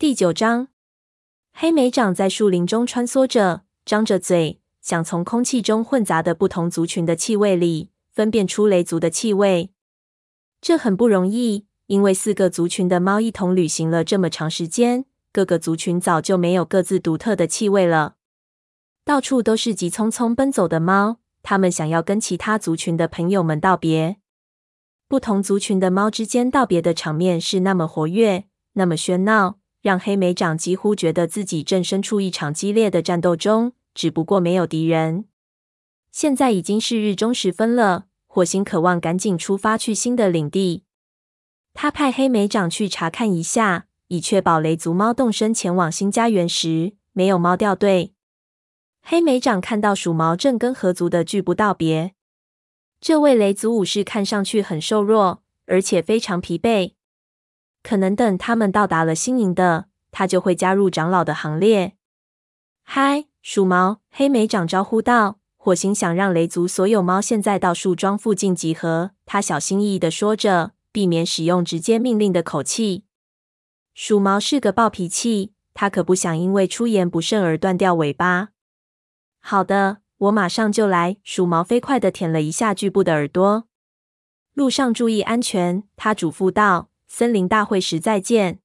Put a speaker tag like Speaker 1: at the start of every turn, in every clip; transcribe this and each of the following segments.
Speaker 1: 第九章，黑莓长在树林中穿梭着，张着嘴，想从空气中混杂的不同族群的气味里分辨出雷族的气味。这很不容易，因为四个族群的猫一同旅行了这么长时间，各个族群早就没有各自独特的气味了。到处都是急匆匆奔走的猫，它们想要跟其他族群的朋友们道别。不同族群的猫之间道别的场面是那么活跃，那么喧闹。让黑莓长几乎觉得自己正身处一场激烈的战斗中，只不过没有敌人。现在已经是日中时分了，火星渴望赶紧出发去新的领地。他派黑莓长去查看一下，以确保雷族猫动身前往新家园时没有猫掉队。黑莓长看到鼠毛正跟合族的巨部道别，这位雷族武士看上去很瘦弱，而且非常疲惫。可能等他们到达了新营的，他就会加入长老的行列。嗨，鼠毛！黑莓长招呼道。火星想让雷族所有猫现在到树桩附近集合。他小心翼翼地说着，避免使用直接命令的口气。鼠毛是个暴脾气，他可不想因为出言不慎而断掉尾巴。好的，我马上就来。鼠毛飞快地舔了一下巨部的耳朵。路上注意安全，他嘱咐道。森林大会时再见，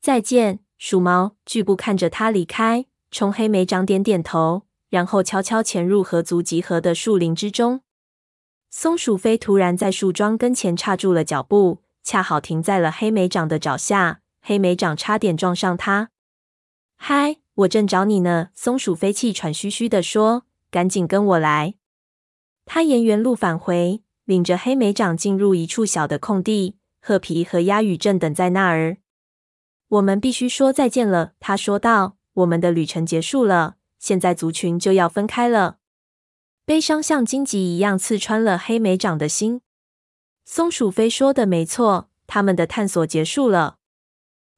Speaker 1: 再见，鼠毛。巨部看着他离开，冲黑莓长点点头，然后悄悄潜入河族集合的树林之中。松鼠飞突然在树桩跟前刹住了脚步，恰好停在了黑莓长的脚下。黑莓长差点撞上他。嗨，我正找你呢！松鼠飞气喘吁吁地说：“赶紧跟我来。”他沿原路返回，领着黑莓长进入一处小的空地。褐皮和鸦羽正等在那儿。我们必须说再见了，他说道。我们的旅程结束了，现在族群就要分开了。悲伤像荆棘一样刺穿了黑莓长的心。松鼠飞说的没错，他们的探索结束了。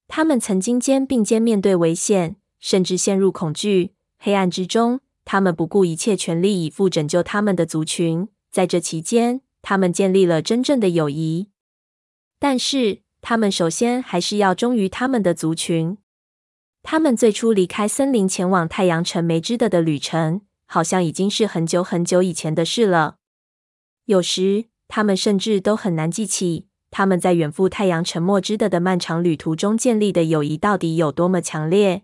Speaker 1: 他们曾经肩并肩面对危险，甚至陷入恐惧。黑暗之中，他们不顾一切，全力以赴拯救他们的族群。在这期间，他们建立了真正的友谊。但是，他们首先还是要忠于他们的族群。他们最初离开森林前往太阳城梅枝的的旅程，好像已经是很久很久以前的事了。有时，他们甚至都很难记起他们在远赴太阳城墨枝的的漫长旅途中建立的友谊到底有多么强烈。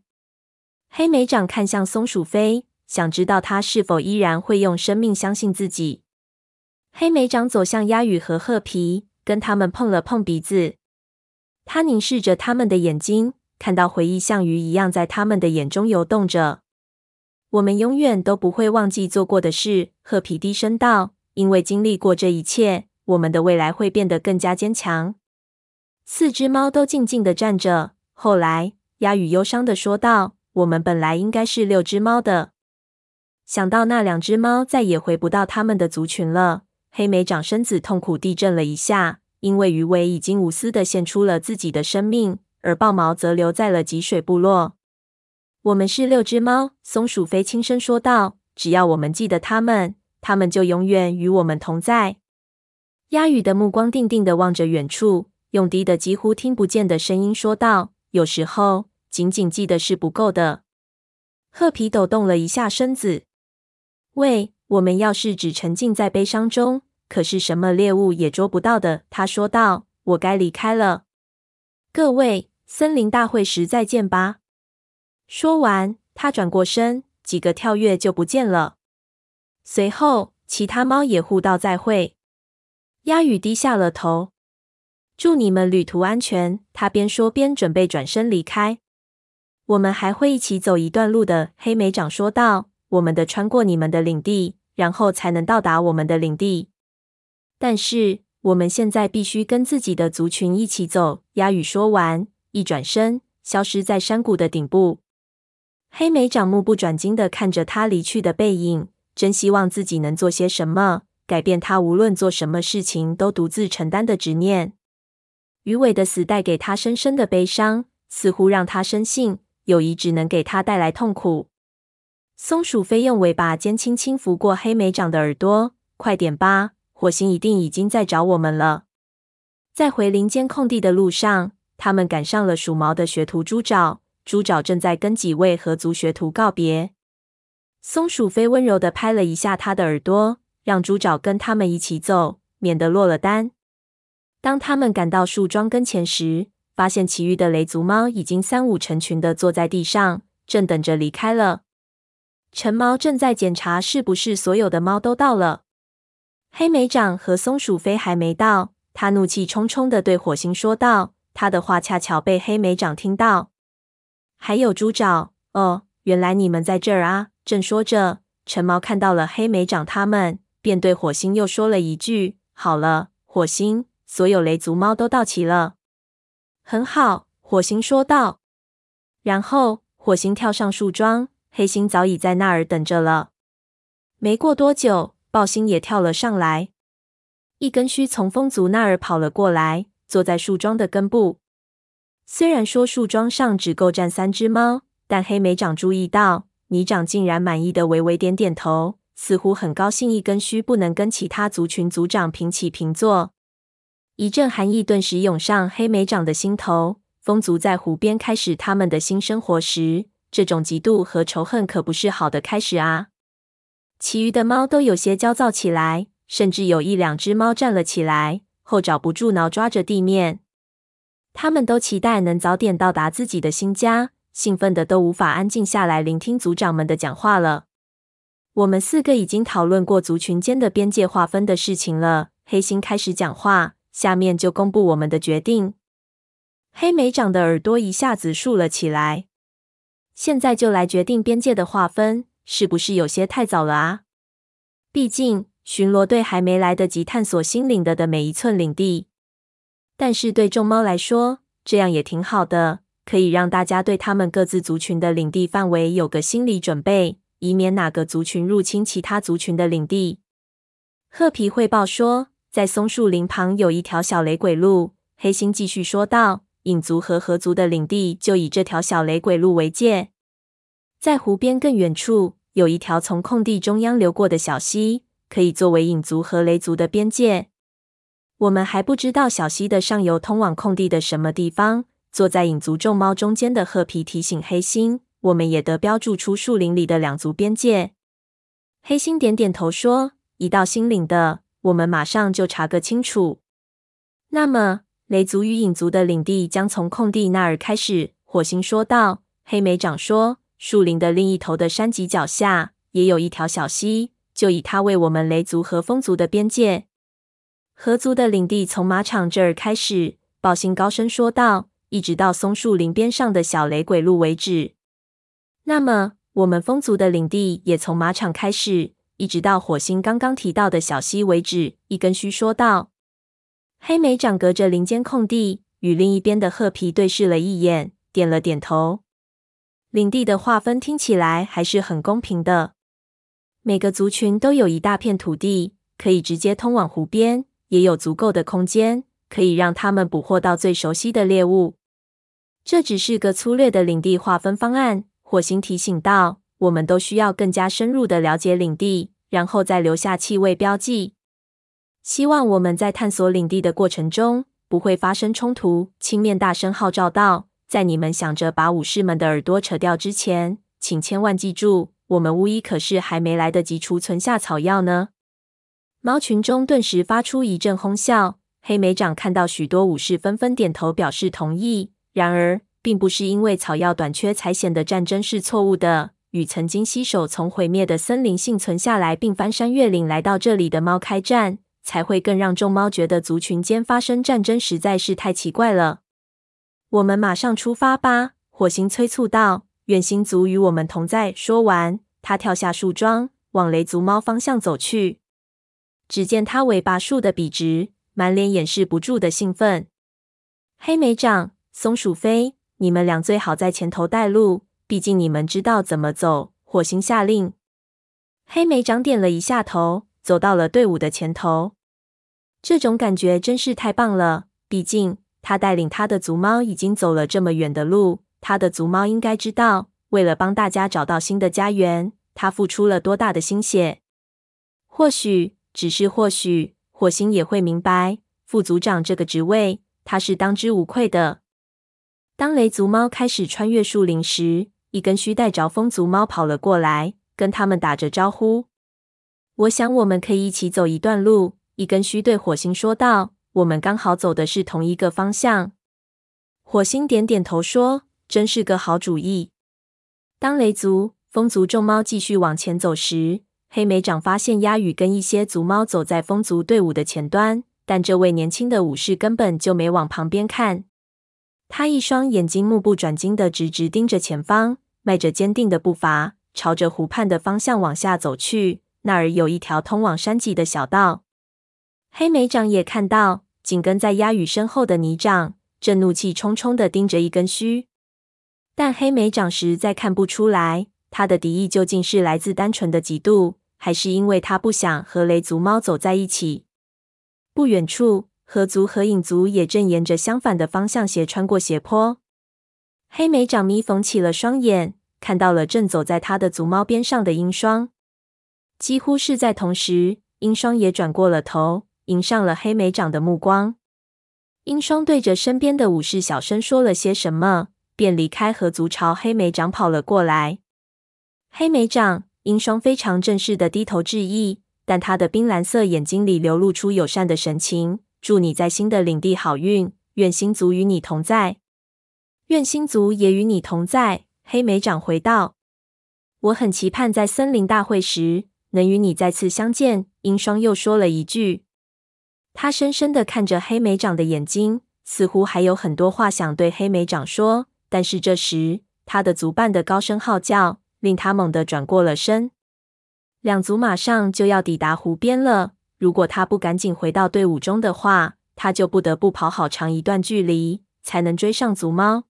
Speaker 1: 黑莓长看向松鼠飞，想知道他是否依然会用生命相信自己。黑莓长走向鸭羽和褐皮。跟他们碰了碰鼻子，他凝视着他们的眼睛，看到回忆像鱼一样在他们的眼中游动着。我们永远都不会忘记做过的事，褐皮低声道。因为经历过这一切，我们的未来会变得更加坚强。四只猫都静静地站着。后来，鸦羽忧伤地说道：“我们本来应该是六只猫的。想到那两只猫再也回不到他们的族群了。”黑莓长身子痛苦地震了一下，因为鱼尾已经无私地献出了自己的生命，而豹毛则留在了脊水部落。我们是六只猫，松鼠飞轻声说道。只要我们记得它们，它们就永远与我们同在。鸦羽的目光定定地望着远处，用低的几乎听不见的声音说道：“有时候，仅仅记得是不够的。”褐皮抖动了一下身子。喂，我们要是只沉浸在悲伤中。可是什么猎物也捉不到的，他说道：“我该离开了。各位，森林大会时再见吧。”说完，他转过身，几个跳跃就不见了。随后，其他猫也互道再会。鸭羽低下了头：“祝你们旅途安全。”他边说边准备转身离开。“我们还会一起走一段路的。”黑莓长说道：“我们的穿过你们的领地，然后才能到达我们的领地。”但是我们现在必须跟自己的族群一起走。鸦羽说完，一转身，消失在山谷的顶部。黑莓长目不转睛的看着他离去的背影，真希望自己能做些什么，改变他无论做什么事情都独自承担的执念。鱼尾的死带给他深深的悲伤，似乎让他深信友谊只能给他带来痛苦。松鼠飞用尾巴尖轻轻拂过黑莓长的耳朵，快点吧。火星一定已经在找我们了。在回林间空地的路上，他们赶上了鼠毛的学徒猪爪。猪爪正在跟几位合族学徒告别。松鼠飞温柔地拍了一下他的耳朵，让猪爪跟他们一起走，免得落了单。当他们赶到树桩跟前时，发现其余的雷族猫已经三五成群地坐在地上，正等着离开了。陈猫正在检查是不是所有的猫都到了。黑莓长和松鼠飞还没到，他怒气冲冲地对火星说道。他的话恰巧被黑莓长听到。还有猪爪，哦，原来你们在这儿啊！正说着，陈猫看到了黑莓长他们，便对火星又说了一句：“好了，火星，所有雷族猫都到齐了。”很好，火星说道。然后火星跳上树桩，黑星早已在那儿等着了。没过多久，豹星也跳了上来。一根须从风族那儿跑了过来，坐在树桩的根部。虽然说树桩上只够站三只猫，但黑莓长注意到，泥长竟然满意的微微点点头，似乎很高兴一根须不能跟其他族群族长平起平坐。一阵寒意顿时涌上黑莓长的心头。风族在湖边开始他们的新生活时，这种嫉妒和仇恨可不是好的开始啊！其余的猫都有些焦躁起来，甚至有一两只猫站了起来，后爪不住挠抓着地面。他们都期待能早点到达自己的新家，兴奋的都无法安静下来聆听族长们的讲话了。我们四个已经讨论过族群间的边界划分的事情了。黑心开始讲话。下面就公布我们的决定。黑莓长的耳朵一下子竖了起来。现在就来决定边界的划分，是不是有些太早了啊？毕竟巡逻队还没来得及探索新领的的每一寸领地。但是对众猫来说，这样也挺好的，可以让大家对他们各自族群的领地范围有个心理准备，以免哪个族群入侵其他族群的领地。褐皮汇报说。在松树林旁有一条小雷鬼路，黑心继续说道：“影族和河族的领地就以这条小雷鬼路为界。在湖边更远处有一条从空地中央流过的小溪，可以作为影族和雷族的边界。我们还不知道小溪的上游通往空地的什么地方。”坐在影族众猫中间的褐皮提醒黑心：“我们也得标注出树林里的两族边界。”黑心点点头说：“一到新领的。”我们马上就查个清楚。那么，雷族与影族的领地将从空地那儿开始。火星说道。黑莓长说，树林的另一头的山脊脚下也有一条小溪，就以它为我们雷族和风族的边界。河族的领地从马场这儿开始。豹星高声说道，一直到松树林边上的小雷鬼路为止。那么，我们风族的领地也从马场开始。一直到火星刚刚提到的小溪为止，一根须说道。黑莓长隔着林间空地与另一边的褐皮对视了一眼，点了点头。领地的划分听起来还是很公平的。每个族群都有一大片土地，可以直接通往湖边，也有足够的空间可以让他们捕获到最熟悉的猎物。这只是个粗略的领地划分方案，火星提醒道。我们都需要更加深入的了解领地，然后再留下气味标记。希望我们在探索领地的过程中不会发生冲突。青面大声号召道：“在你们想着把武士们的耳朵扯掉之前，请千万记住，我们巫医可是还没来得及储存下草药呢。”猫群中顿时发出一阵哄笑。黑莓长看到许多武士纷纷点头表示同意。然而，并不是因为草药短缺才显得战争是错误的。与曾经携手从毁灭的森林幸存下来，并翻山越岭来到这里的猫开战，才会更让众猫觉得族群间发生战争实在是太奇怪了。我们马上出发吧！火星催促道。愿星族与我们同在。说完，他跳下树桩，往雷族猫方向走去。只见他尾巴竖得笔直，满脸掩饰不住的兴奋。黑莓长、松鼠飞，你们俩最好在前头带路。毕竟你们知道怎么走。火星下令。黑莓长点了一下头，走到了队伍的前头。这种感觉真是太棒了。毕竟他带领他的族猫已经走了这么远的路，他的族猫应该知道，为了帮大家找到新的家园，他付出了多大的心血。或许，只是或许，火星也会明白，副族长这个职位，他是当之无愧的。当雷族猫开始穿越树林时，一根须带着风族猫跑了过来，跟他们打着招呼。我想我们可以一起走一段路。一根须对火星说道：“我们刚好走的是同一个方向。”火星点点头说：“真是个好主意。”当雷族、风族众猫继续往前走时，黑莓长发现鸦羽跟一些族猫走在风族队伍的前端，但这位年轻的武士根本就没往旁边看。他一双眼睛目不转睛地直直盯着前方，迈着坚定的步伐，朝着湖畔的方向往下走去。那儿有一条通往山脊的小道。黑莓长也看到，紧跟在鸦羽身后的泥掌正怒气冲冲地盯着一根须，但黑莓长实在看不出来，他的敌意究竟是来自单纯的嫉妒，还是因为他不想和雷族猫走在一起。不远处。河族和影族也正沿着相反的方向斜穿过斜坡。黑莓长眯缝起了双眼，看到了正走在他的族猫边上的鹰霜。几乎是在同时，鹰霜也转过了头，迎上了黑莓长的目光。英双对着身边的武士小声说了些什么，便离开河族，朝黑莓长跑了过来。黑莓长，英双非常正式的低头致意，但他的冰蓝色眼睛里流露出友善的神情。祝你在新的领地好运，愿星族与你同在，愿星族也与你同在。黑莓长回道：“我很期盼在森林大会时能与你再次相见。”英双又说了一句。他深深的看着黑莓长的眼睛，似乎还有很多话想对黑莓长说。但是这时，他的族伴的高声号叫令他猛地转过了身。两族马上就要抵达湖边了。如果他不赶紧回到队伍中的话，他就不得不跑好长一段距离才能追上族猫。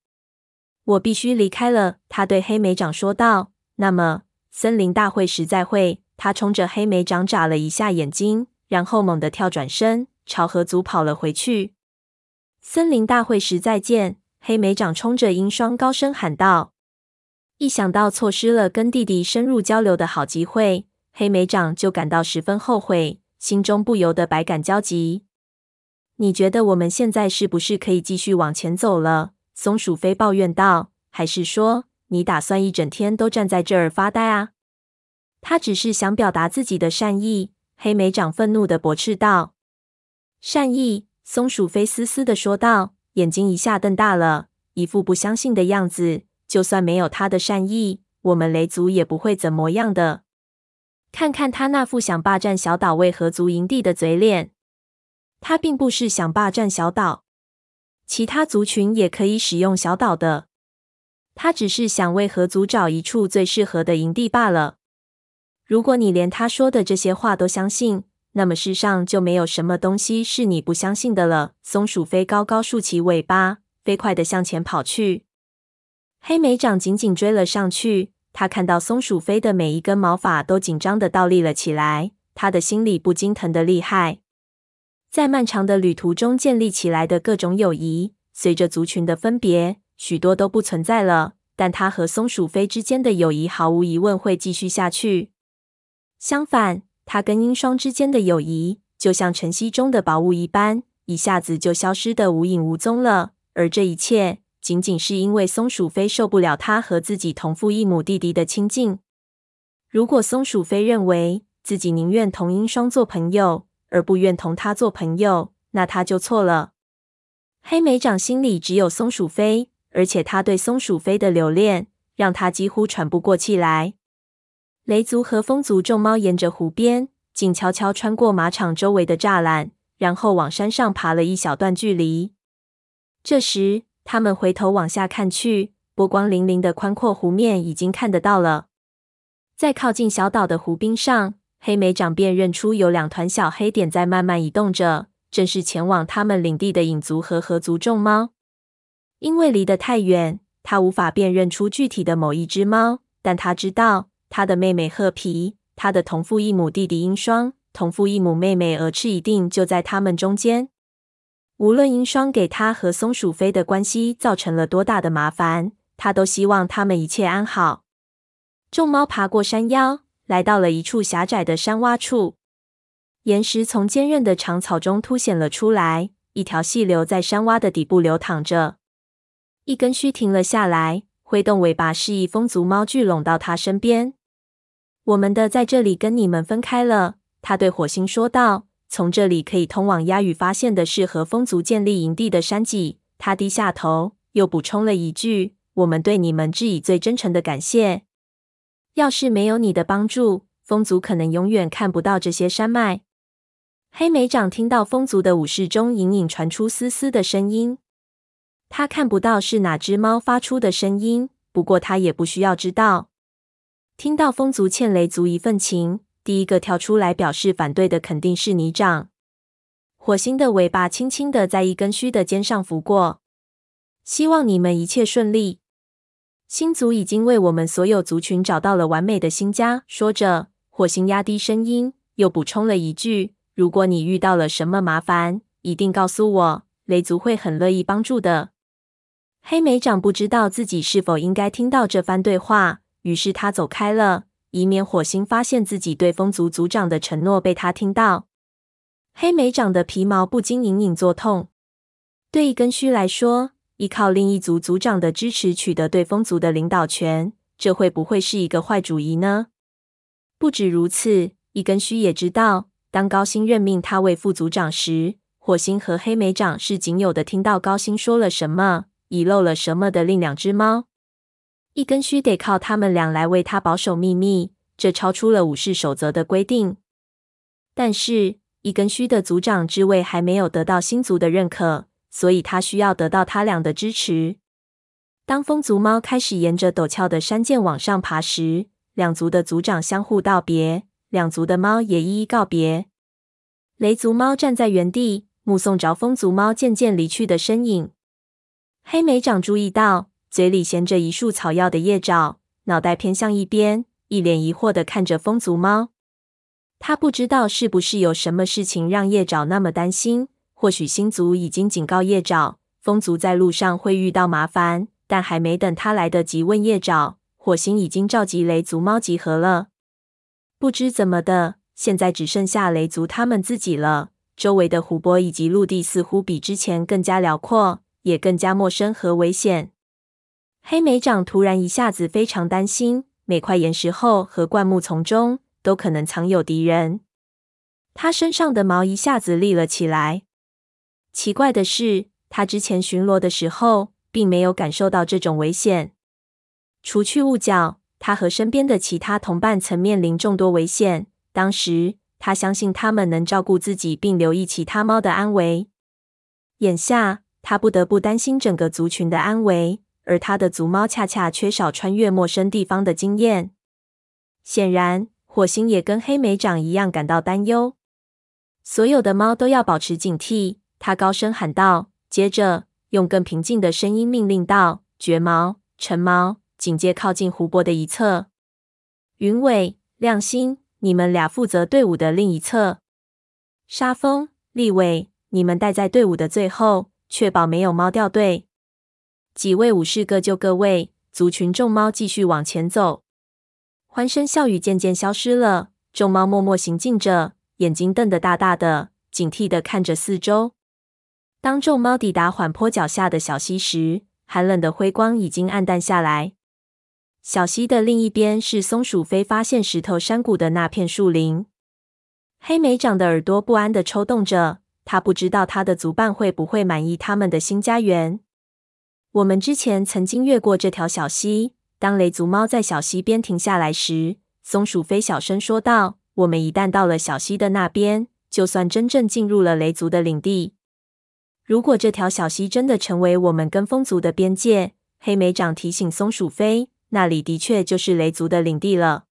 Speaker 1: 我必须离开了，他对黑莓长说道。那么，森林大会时再会。他冲着黑莓长眨了一下眼睛，然后猛地跳转身，朝河族跑了回去。森林大会时再见，黑莓长冲着鹰双高声喊道。一想到错失了跟弟弟深入交流的好机会，黑莓长就感到十分后悔。心中不由得百感交集。你觉得我们现在是不是可以继续往前走了？松鼠飞抱怨道。还是说你打算一整天都站在这儿发呆啊？他只是想表达自己的善意。黑莓长愤怒的驳斥道。善意？松鼠飞嘶嘶的说道，眼睛一下瞪大了，一副不相信的样子。就算没有他的善意，我们雷族也不会怎么样的。看看他那副想霸占小岛为河族营地的嘴脸，他并不是想霸占小岛，其他族群也可以使用小岛的。他只是想为河族找一处最适合的营地罢了。如果你连他说的这些话都相信，那么世上就没有什么东西是你不相信的了。松鼠飞高高竖起尾巴，飞快地向前跑去。黑莓长紧紧追了上去。他看到松鼠飞的每一根毛发都紧张地倒立了起来，他的心里不禁疼得厉害。在漫长的旅途中建立起来的各种友谊，随着族群的分别，许多都不存在了。但他和松鼠飞之间的友谊毫无疑问会继续下去。相反，他跟鹰双之间的友谊，就像晨曦中的薄雾一般，一下子就消失得无影无踪了。而这一切，仅仅是因为松鼠飞受不了他和自己同父异母弟弟的亲近。如果松鼠飞认为自己宁愿同鹰双做朋友，而不愿同他做朋友，那他就错了。黑莓长心里只有松鼠飞，而且他对松鼠飞的留恋让他几乎喘不过气来。雷族和风族众猫沿着湖边，静悄悄穿过马场周围的栅栏，然后往山上爬了一小段距离。这时，他们回头往下看去，波光粼粼的宽阔湖面已经看得到了。在靠近小岛的湖滨上，黑莓长便认出有两团小黑点在慢慢移动着，正是前往他们领地的影族和河族众猫。因为离得太远，他无法辨认出具体的某一只猫，但他知道他的妹妹褐皮，他的同父异母弟弟鹰双，同父异母妹妹鹅翅一定就在他们中间。无论鹰双给他和松鼠飞的关系造成了多大的麻烦，他都希望他们一切安好。众猫爬过山腰，来到了一处狭窄的山洼处，岩石从坚韧的长草中凸显了出来，一条细流在山洼的底部流淌着。一根须停了下来，挥动尾巴示意风族猫聚拢到他身边。我们的在这里跟你们分开了，他对火星说道。从这里可以通往鸦羽发现的是和风族建立营地的山脊。他低下头，又补充了一句：“我们对你们致以最真诚的感谢。要是没有你的帮助，风族可能永远看不到这些山脉。”黑莓长听到风族的武士中隐隐传出嘶嘶的声音。他看不到是哪只猫发出的声音，不过他也不需要知道。听到风族欠雷族一份情，第一个跳出来表示反对的肯定是你长。火星的尾巴轻轻的在一根须的肩上拂过。希望你们一切顺利。星族已经为我们所有族群找到了完美的新家。说着，火星压低声音，又补充了一句：“如果你遇到了什么麻烦，一定告诉我，雷族会很乐意帮助的。”黑莓长不知道自己是否应该听到这番对话，于是他走开了，以免火星发现自己对风族族长的承诺被他听到。黑莓长的皮毛不禁隐隐作痛。对一根须来说，依靠另一族族长的支持取得对风族的领导权，这会不会是一个坏主意呢？不止如此，一根须也知道，当高星任命他为副族长时，火星和黑莓长是仅有的听到高星说了什么。遗漏了什么的另两只猫，一根须得靠他们俩来为他保守秘密，这超出了武士守则的规定。但是，一根须的族长之位还没有得到星族的认可，所以他需要得到他俩的支持。当风族猫开始沿着陡峭的山涧往上爬时，两族的族长相互道别，两族的猫也一一告别。雷族猫站在原地，目送着风族猫渐渐离去的身影。黑莓长注意到，嘴里衔着一束草药的叶爪，脑袋偏向一边，一脸疑惑地看着风族猫。他不知道是不是有什么事情让叶爪那么担心。或许星族已经警告叶爪，风族在路上会遇到麻烦。但还没等他来得及问叶爪，火星已经召集雷族猫集合了。不知怎么的，现在只剩下雷族他们自己了。周围的湖泊以及陆地似乎比之前更加辽阔。也更加陌生和危险。黑莓长突然一下子非常担心，每块岩石后和灌木丛中都可能藏有敌人。他身上的毛一下子立了起来。奇怪的是，他之前巡逻的时候并没有感受到这种危险。除去雾角，他和身边的其他同伴曾面临众多危险。当时，他相信他们能照顾自己，并留意其他猫的安危。眼下，他不得不担心整个族群的安危，而他的族猫恰恰缺少穿越陌生地方的经验。显然，火星也跟黑莓长一样感到担忧。所有的猫都要保持警惕，他高声喊道，接着用更平静的声音命令道：“绝毛、橙毛，警戒靠近湖泊的一侧；云尾、亮星，你们俩负责队伍的另一侧；沙风、立尾，你们待在队伍的最后。”确保没有猫掉队。几位武士各就各位，族群众猫继续往前走。欢声笑语渐渐消失了，众猫默默行进着，眼睛瞪得大大的，警惕地看着四周。当众猫抵达缓坡脚下的小溪时，寒冷的辉光已经暗淡下来。小溪的另一边是松鼠飞发现石头山谷的那片树林。黑莓长的耳朵不安地抽动着。他不知道他的族伴会不会满意他们的新家园。我们之前曾经越过这条小溪。当雷族猫在小溪边停下来时，松鼠飞小声说道：“我们一旦到了小溪的那边，就算真正进入了雷族的领地。如果这条小溪真的成为我们跟风族的边界，黑莓长提醒松鼠飞，那里的确就是雷族的领地了。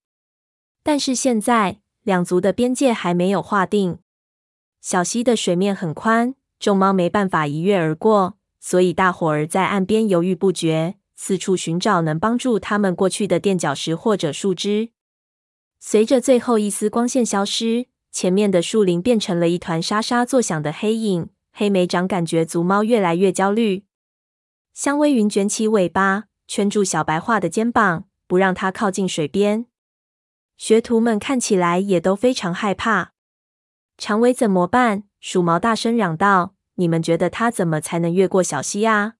Speaker 1: 但是现在，两族的边界还没有划定。”小溪的水面很宽，众猫没办法一跃而过，所以大伙儿在岸边犹豫不决，四处寻找能帮助他们过去的垫脚石或者树枝。随着最后一丝光线消失，前面的树林变成了一团沙沙作响的黑影。黑莓长感觉族猫越来越焦虑。香微云卷起尾巴，圈住小白桦的肩膀，不让它靠近水边。学徒们看起来也都非常害怕。长尾怎么办？鼠毛大声嚷道：“你们觉得它怎么才能越过小溪啊？”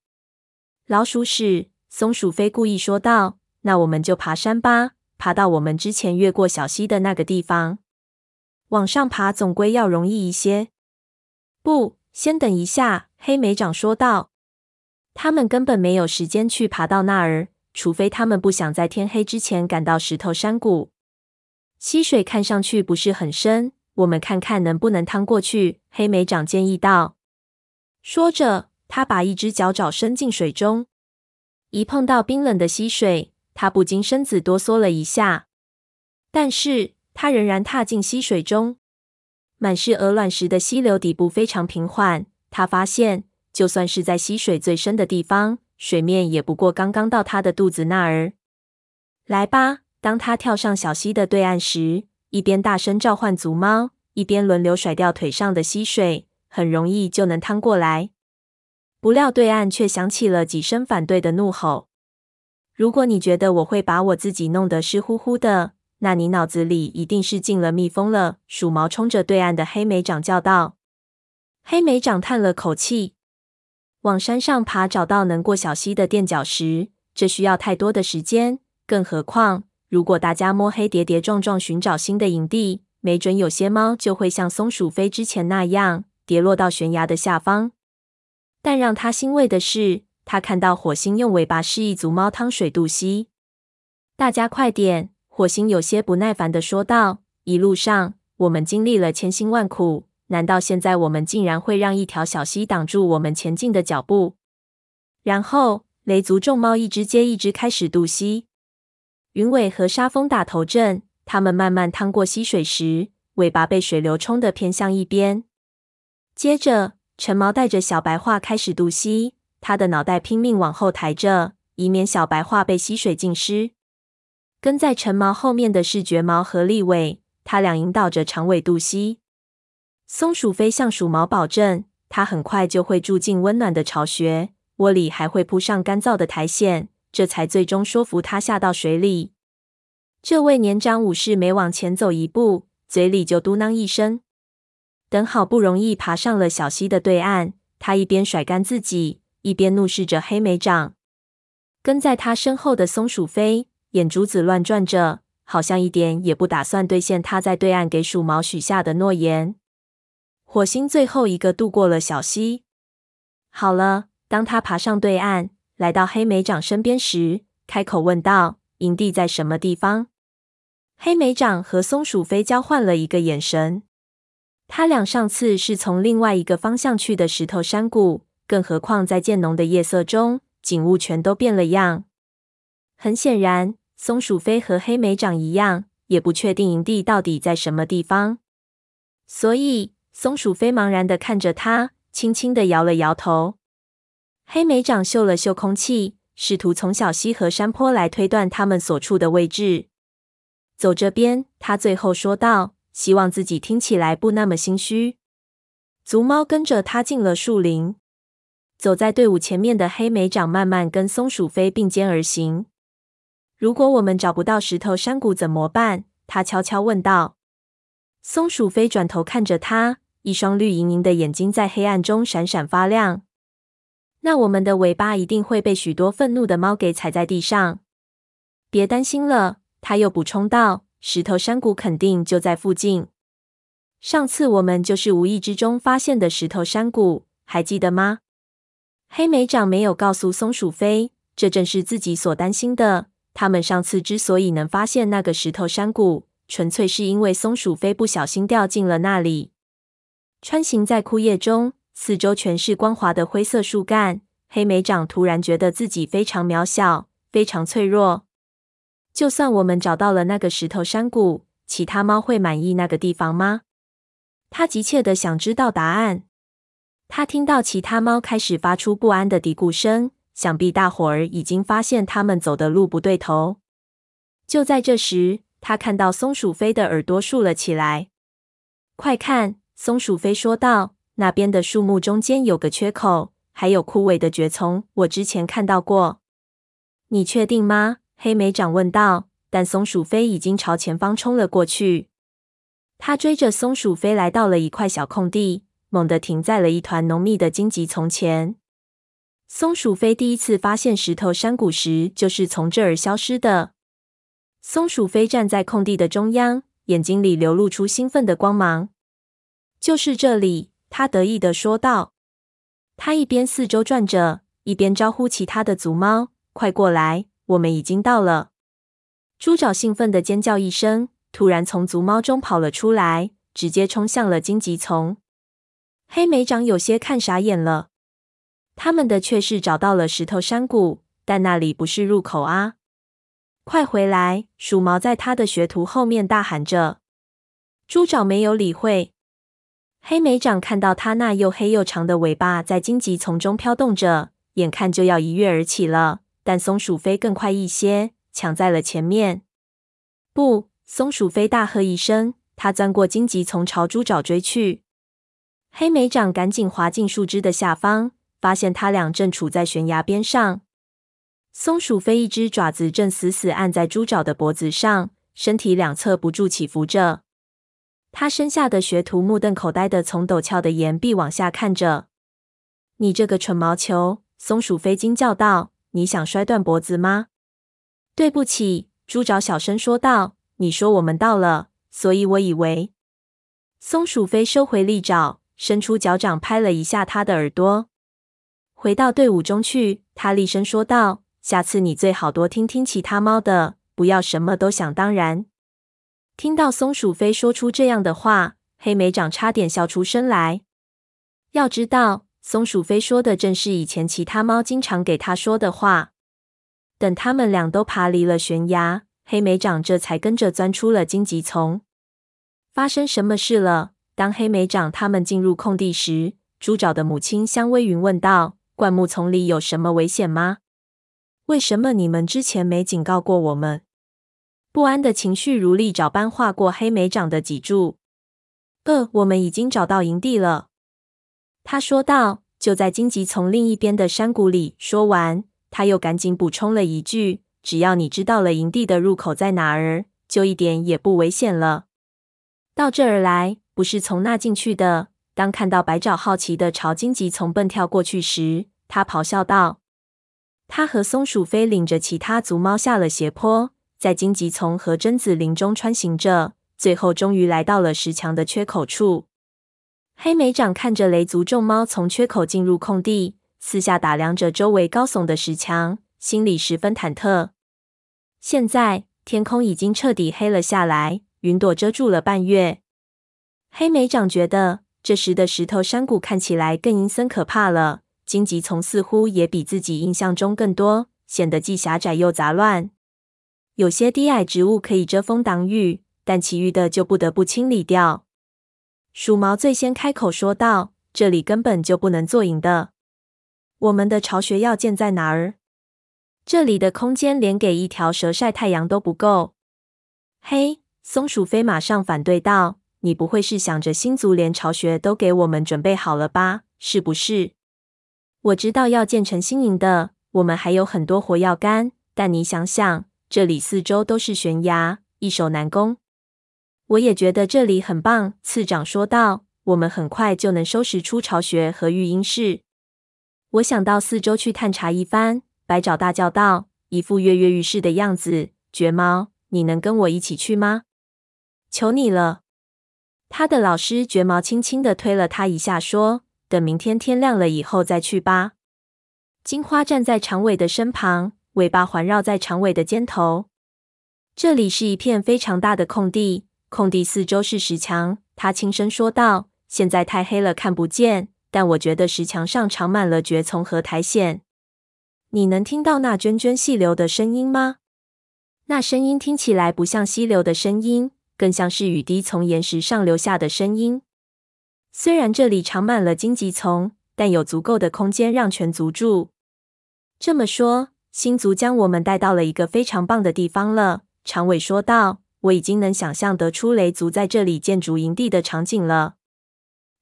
Speaker 1: 老鼠屎，松鼠飞故意说道。那我们就爬山吧，爬到我们之前越过小溪的那个地方。往上爬总归要容易一些。不，先等一下，黑莓长说道。他们根本没有时间去爬到那儿，除非他们不想在天黑之前赶到石头山谷。溪水看上去不是很深，我们看看能不能趟过去。黑莓长建议道。说着，他把一只脚爪伸进水中，一碰到冰冷的溪水。他不禁身子哆嗦了一下，但是他仍然踏进溪水中。满是鹅卵石的溪流底部非常平缓。他发现，就算是在溪水最深的地方，水面也不过刚刚到他的肚子那儿。来吧！当他跳上小溪的对岸时，一边大声召唤族猫，一边轮流甩掉腿上的溪水，很容易就能趟过来。不料对岸却响起了几声反对的怒吼。如果你觉得我会把我自己弄得湿乎乎的，那你脑子里一定是进了蜜蜂了。鼠毛冲着对岸的黑莓长叫道。黑莓长叹了口气，往山上爬，找到能过小溪的垫脚石，这需要太多的时间。更何况，如果大家摸黑跌跌撞撞寻找新的营地，没准有些猫就会像松鼠飞之前那样跌落到悬崖的下方。但让他欣慰的是。他看到火星用尾巴示意族猫趟水渡溪，大家快点！火星有些不耐烦地说道：“一路上我们经历了千辛万苦，难道现在我们竟然会让一条小溪挡住我们前进的脚步？”然后雷族众猫一只接一只开始渡溪，云尾和沙风打头阵。他们慢慢趟过溪水时，尾巴被水流冲得偏向一边。接着，陈毛带着小白桦开始渡溪。他的脑袋拼命往后抬着，以免小白桦被溪水浸湿。跟在陈毛后面的是绝毛和立尾，他俩引导着长尾渡溪。松鼠飞向鼠毛保证，他很快就会住进温暖的巢穴，窝里还会铺上干燥的苔藓，这才最终说服他下到水里。这位年长武士每往前走一步，嘴里就嘟囔一声。等好不容易爬上了小溪的对岸，他一边甩干自己。一边怒视着黑莓长，跟在他身后的松鼠飞眼珠子乱转着，好像一点也不打算兑现他在对岸给鼠毛许下的诺言。火星最后一个渡过了小溪。好了，当他爬上对岸，来到黑莓长身边时，开口问道：“营地在什么地方？”黑莓长和松鼠飞交换了一个眼神。他俩上次是从另外一个方向去的石头山谷。更何况，在渐浓的夜色中，景物全都变了样。很显然，松鼠飞和黑莓长一样，也不确定营地到底在什么地方。所以，松鼠飞茫然的看着他，轻轻地摇了摇头。黑莓长嗅了嗅空气，试图从小溪和山坡来推断他们所处的位置。走这边，他最后说道，希望自己听起来不那么心虚。族猫跟着他进了树林。走在队伍前面的黑莓长慢慢跟松鼠飞并肩而行。如果我们找不到石头山谷怎么办？他悄悄问道。松鼠飞转头看着他，一双绿莹莹的眼睛在黑暗中闪闪发亮。那我们的尾巴一定会被许多愤怒的猫给踩在地上。别担心了，他又补充道，石头山谷肯定就在附近。上次我们就是无意之中发现的石头山谷，还记得吗？黑莓长没有告诉松鼠飞，这正是自己所担心的。他们上次之所以能发现那个石头山谷，纯粹是因为松鼠飞不小心掉进了那里。穿行在枯叶中，四周全是光滑的灰色树干。黑莓长突然觉得自己非常渺小，非常脆弱。就算我们找到了那个石头山谷，其他猫会满意那个地方吗？他急切地想知道答案。他听到其他猫开始发出不安的嘀咕声，想必大伙儿已经发现他们走的路不对头。就在这时，他看到松鼠飞的耳朵竖了起来。“快看！”松鼠飞说道，“那边的树木中间有个缺口，还有枯萎的蕨丛，我之前看到过。”“你确定吗？”黑莓长问道。但松鼠飞已经朝前方冲了过去。他追着松鼠飞来到了一块小空地。猛地停在了一团浓密的荆棘丛前。松鼠飞第一次发现石头山谷时，就是从这儿消失的。松鼠飞站在空地的中央，眼睛里流露出兴奋的光芒。就是这里，他得意地说道。他一边四周转着，一边招呼其他的族猫：“快过来，我们已经到了。”猪爪兴奋地尖叫一声，突然从族猫中跑了出来，直接冲向了荆棘丛。黑莓长有些看傻眼了。他们的确是找到了石头山谷，但那里不是入口啊！快回来！鼠毛在他的学徒后面大喊着。猪爪没有理会。黑莓长看到他那又黑又长的尾巴在荆棘丛中飘动着，眼看就要一跃而起了，但松鼠飞更快一些，抢在了前面。不！松鼠飞大喝一声，他钻过荆棘丛朝猪爪追去。黑莓长赶紧滑进树枝的下方。发现他俩正处在悬崖边上，松鼠飞一只爪子正死死按在猪爪的脖子上，身体两侧不住起伏着。他身下的学徒目瞪口呆的从陡峭的岩壁往下看着。“你这个蠢毛球！”松鼠飞惊叫道，“你想摔断脖子吗？”“对不起。”猪爪小声说道，“你说我们到了，所以我以为……”松鼠飞收回利爪，伸出脚掌拍了一下他的耳朵。回到队伍中去，他厉声说道：“下次你最好多听听其他猫的，不要什么都想当然。”听到松鼠飞说出这样的话，黑莓长差点笑出声来。要知道，松鼠飞说的正是以前其他猫经常给他说的话。等他们俩都爬离了悬崖，黑莓长这才跟着钻出了荆棘丛。发生什么事了？当黑莓长他们进入空地时，猪爪的母亲香微云问道。灌木丛里有什么危险吗？为什么你们之前没警告过我们？不安的情绪如利爪般划过黑莓长的脊柱。呃，我们已经找到营地了，他说道。就在荆棘丛另一边的山谷里。说完，他又赶紧补充了一句：“只要你知道了营地的入口在哪儿，就一点也不危险了。”到这儿来，不是从那进去的。当看到白爪好奇的朝荆棘丛蹦跳过去时，他咆哮道：“他和松鼠飞领着其他族猫下了斜坡，在荆棘丛和榛子林中穿行着，最后终于来到了石墙的缺口处。”黑莓长看着雷族众猫从缺口进入空地，四下打量着周围高耸的石墙，心里十分忐忑。现在天空已经彻底黑了下来，云朵遮住了半月。黑莓长觉得。这时的石头山谷看起来更阴森可怕了，荆棘丛似乎也比自己印象中更多，显得既狭窄又杂乱。有些低矮植物可以遮风挡雨，但其余的就不得不清理掉。鼠毛最先开口说道：“这里根本就不能做营的。我们的巢穴要建在哪儿？这里的空间连给一条蛇晒太阳都不够。”嘿，松鼠飞马上反对道。你不会是想着新族连巢穴都给我们准备好了吧？是不是？我知道要建成新营的，我们还有很多活要干。但你想想，这里四周都是悬崖，易守难攻。我也觉得这里很棒，次长说道。我们很快就能收拾出巢穴和育婴室。我想到四周去探查一番。白爪大叫道，一副跃跃欲试的样子。绝猫，你能跟我一起去吗？求你了。他的老师绝毛轻轻地推了他一下，说：“等明天天亮了以后再去吧。”金花站在长尾的身旁，尾巴环绕在长尾的肩头。这里是一片非常大的空地，空地四周是石墙。他轻声说道：“现在太黑了，看不见，但我觉得石墙上长满了蕨丛和苔藓。你能听到那涓涓细流的声音吗？那声音听起来不像溪流的声音。”更像是雨滴从岩石上流下的声音。虽然这里长满了荆棘丛，但有足够的空间让全族住。这么说，新族将我们带到了一个非常棒的地方了。长尾说道：“我已经能想象得出雷族在这里建筑营地的场景了。”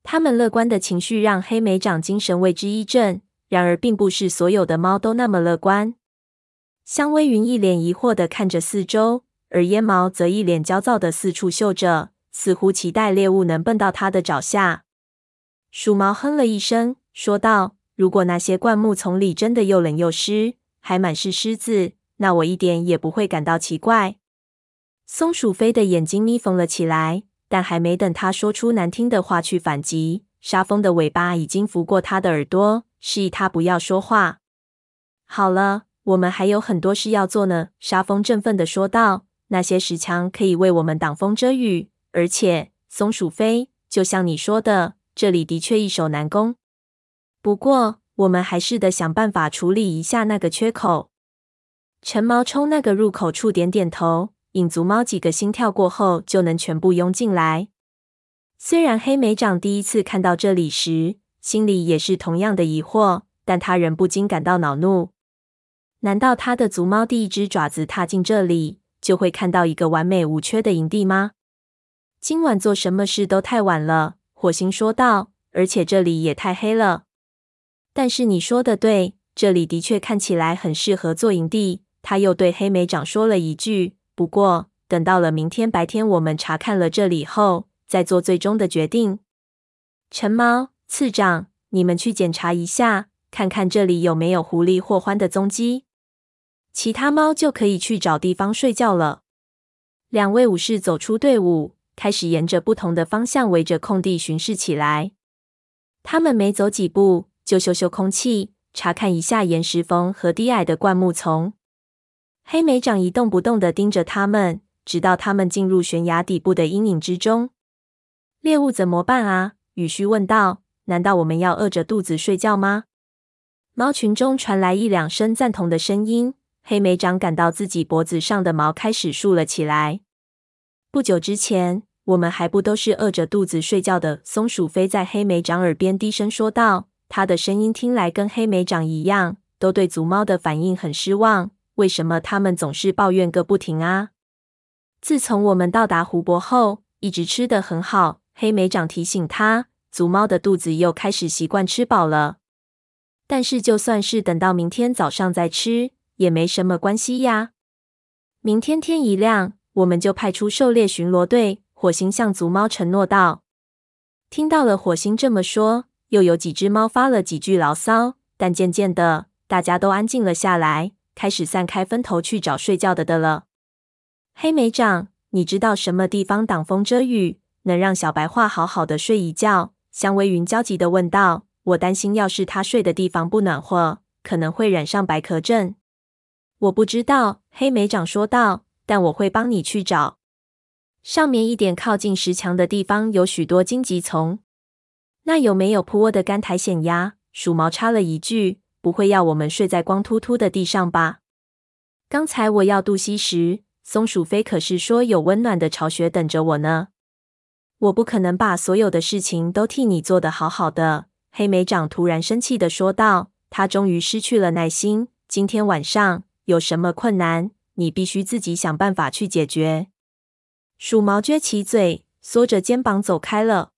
Speaker 1: 他们乐观的情绪让黑莓长精神为之一振。然而，并不是所有的猫都那么乐观。香微云一脸疑惑的看着四周。而烟毛则一脸焦躁的四处嗅着，似乎期待猎物能蹦到他的爪下。鼠毛哼了一声，说道：“如果那些灌木丛里真的又冷又湿，还满是虱子，那我一点也不会感到奇怪。松鼠飞的眼睛眯缝了起来，但还没等他说出难听的话去反击，沙蜂的尾巴已经拂过他的耳朵，示意他不要说话。好了，我们还有很多事要做呢。沙蜂振奋地说道：“那些石墙可以为我们挡风遮雨，而且，松鼠飞，就像你说的，这里的确易守难攻。不过，我们还是得想办法处理一下那个缺口。”橙毛冲那个入口处点点头。影族猫几个心跳过后，就能全部涌进来。虽然黑莓长第一次看到这里时，心里也是同样的疑惑，但他仍不禁感到恼怒。难道他的族猫第一只爪子踏进这里，就会看到一个完美无缺的营地吗？今晚做什么事都太晚了，火星说道。而且这里也太黑了。但是你说的对，这里的确看起来很适合做营地。他又对黑莓长说了一句。不过，等到了明天白天，我们查看了这里后，再做最终的决定。陈猫、次长，你们去检查一下，看看这里有没有狐狸或獾的踪迹。其他猫就可以去找地方睡觉了。两位武士走出队伍，开始沿着不同的方向围着空地巡视起来。他们没走几步，就嗅嗅空气，查看一下岩石缝和低矮的灌木丛。黑莓长一动不动地盯着他们，直到他们进入悬崖底部的阴影之中。猎物怎么办啊？羽须问道。难道我们要饿着肚子睡觉吗？猫群中传来一两声赞同的声音。黑莓长感到自己脖子上的毛开始竖了起来。不久之前，我们还不都是饿着肚子睡觉的？松鼠飞在黑莓长耳边低声说道。他的声音听来跟黑莓长一样，都对族猫的反应很失望。为什么他们总是抱怨个不停啊？自从我们到达湖泊后，一直吃得很好。黑莓长提醒他，族猫的肚子又开始习惯吃饱了。但是就算是等到明天早上再吃，也没什么关系呀。明天天一亮，我们就派出狩猎巡逻队。火星向族猫承诺道。听到了火星这么说，又有几只猫发了几句牢骚，但渐渐的，大家都安静了下来。开始散开分头去找睡觉的的了。黑莓长，你知道什么地方挡风遮雨，能让小白话好好的睡一觉？香微云焦急地问道。我担心，要是他睡的地方不暖和，可能会染上白壳症。我不知道，黑莓长说道，但我会帮你去找。上面一点靠近石墙的地方有许多荆棘丛。那有没有铺窝的干苔藓呀？鼠毛插了一句。不会要我们睡在光秃秃的地上吧？刚才我要渡溪时，松鼠飞可是说有温暖的巢穴等着我呢。我不可能把所有的事情都替你做得好好的。黑莓长突然生气地说道，他终于失去了耐心。今天晚上有什么困难，你必须自己想办法去解决。鼠毛撅起嘴，缩着肩膀走开了。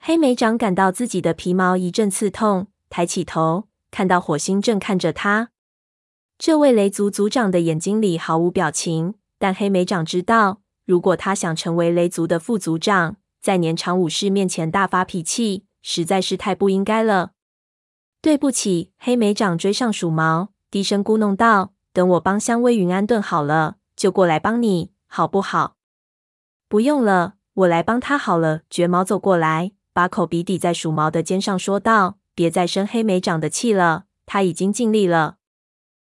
Speaker 1: 黑莓长感到自己的皮毛一阵刺痛，抬起头。看到火星正看着他，这位雷族族长的眼睛里毫无表情。但黑莓长知道，如果他想成为雷族的副族长，在年长武士面前大发脾气，实在是太不应该了。对不起，黑莓长追上鼠毛，低声咕哝道：“等我帮香微云安顿好了，就过来帮你，好不好？”不用了，我来帮他好了。绝毛走过来，把口鼻抵在鼠毛的肩上，说道。别再生黑莓长的气了，他已经尽力了。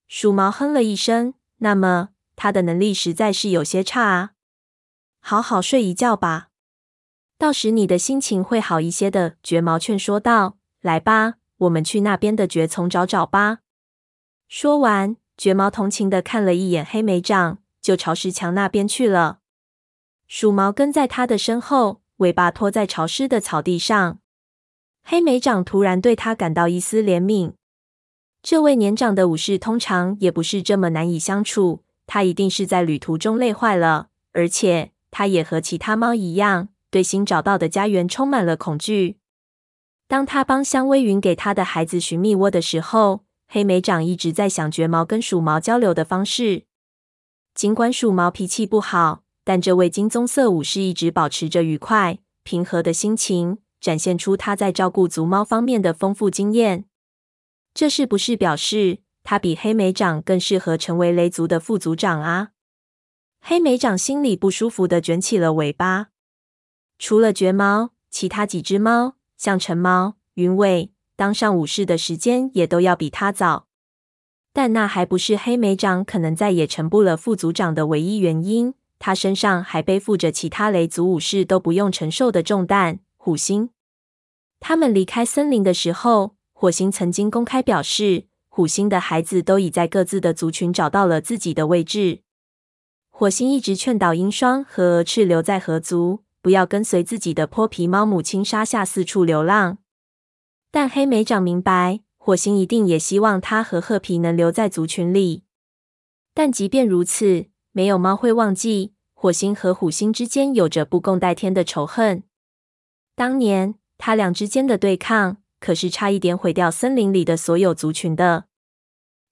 Speaker 1: 鼠毛哼了一声，那么他的能力实在是有些差啊。好好睡一觉吧，到时你的心情会好一些的。绝毛劝说道：“来吧，我们去那边的蕨丛找找吧。”说完，绝毛同情的看了一眼黑莓长，就朝石墙那边去了。鼠毛跟在他的身后，尾巴拖在潮湿的草地上。黑莓长突然对他感到一丝怜悯。这位年长的武士通常也不是这么难以相处，他一定是在旅途中累坏了，而且他也和其他猫一样，对新找到的家园充满了恐惧。当他帮香微云给他的孩子寻蜜窝的时候，黑莓长一直在想绝毛跟鼠毛交流的方式。尽管鼠毛脾气不好，但这位金棕色武士一直保持着愉快、平和的心情。展现出他在照顾族猫方面的丰富经验。这是不是表示他比黑莓长更适合成为雷族的副族长啊？黑莓长心里不舒服的卷起了尾巴。除了绝猫，其他几只猫，像橙猫、云尾，当上武士的时间也都要比他早。但那还不是黑莓长可能再也成不了副族长的唯一原因。他身上还背负着其他雷族武士都不用承受的重担——虎星。他们离开森林的时候，火星曾经公开表示，虎星的孩子都已在各自的族群找到了自己的位置。火星一直劝导鹰双和蛾翅留在河族，不要跟随自己的泼皮猫母亲沙夏四处流浪。但黑莓长明白，火星一定也希望他和褐皮能留在族群里。但即便如此，没有猫会忘记火星和虎星之间有着不共戴天的仇恨。当年他俩之间的对抗，可是差一点毁掉森林里的所有族群的。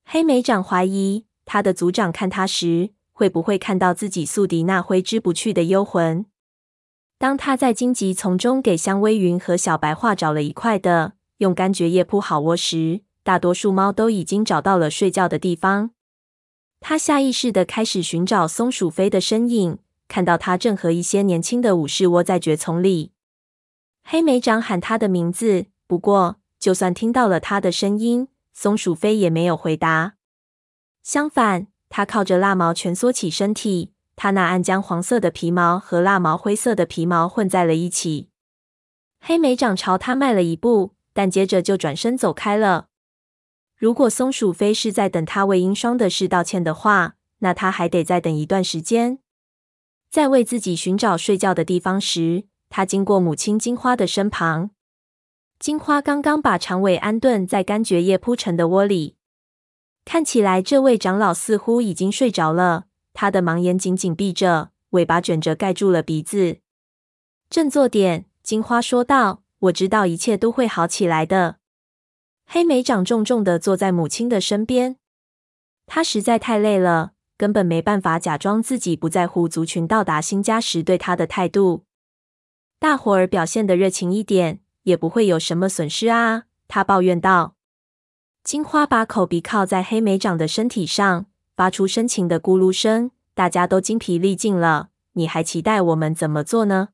Speaker 1: 黑莓长怀疑他的族长看他时，会不会看到自己宿敌那挥之不去的幽魂。当他在荆棘丛中给香薇云和小白樺找了一块的用柑橘叶铺好窝时，大多数猫都已经找到了睡觉的地方。他下意识的开始寻找松鼠飞的身影，看到他正和一些年轻的武士窝在蕨丛里。黑莓长喊他的名字。不过，就算听到了他的声音，松鼠飞也没有回答。相反，他靠着蜡毛蜷缩起身体，他那暗浆黄色的皮毛和蜡毛灰色的皮毛混在了一起。黑莓长朝他迈了一步，但接着就转身走开了。如果松鼠飞是在等他为鹰双的事道歉的话，那他还得再等一段时间。在为自己寻找睡觉的地方时，他经过母亲金花的身旁。金花刚刚把长尾安顿在柑橘叶铺成的窝里，看起来这位长老似乎已经睡着了。他的盲眼紧紧闭着，尾巴卷着盖住了鼻子。振作点，金花说道：“我知道一切都会好起来的。”黑莓长重重的坐在母亲的身边，他实在太累了，根本没办法假装自己不在乎族群到达新家时对他的态度。大伙儿表现得热情一点。也不会有什么损失啊，他抱怨道。金花把口鼻靠在黑莓长的身体上，发出深情的咕噜声。大家都精疲力尽了，你还期待我们怎么做呢？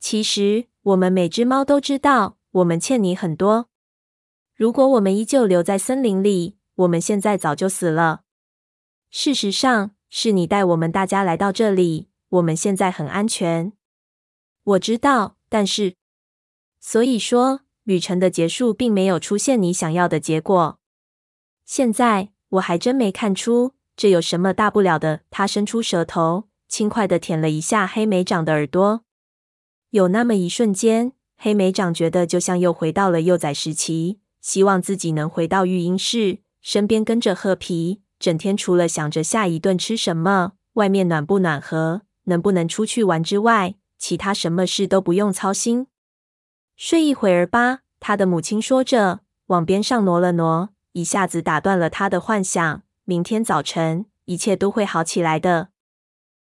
Speaker 1: 其实，我们每只猫都知道，我们欠你很多。如果我们依旧留在森林里，我们现在早就死了。事实上，是你带我们大家来到这里，我们现在很安全。我知道，但是。所以说，旅程的结束并没有出现你想要的结果。现在我还真没看出这有什么大不了的。他伸出舌头，轻快地舔了一下黑莓长的耳朵。有那么一瞬间，黑莓长觉得就像又回到了幼崽时期，希望自己能回到育婴室，身边跟着褐皮，整天除了想着下一顿吃什么、外面暖不暖和、能不能出去玩之外，其他什么事都不用操心。睡一会儿吧，他的母亲说着，往边上挪了挪，一下子打断了他的幻想。明天早晨，一切都会好起来的。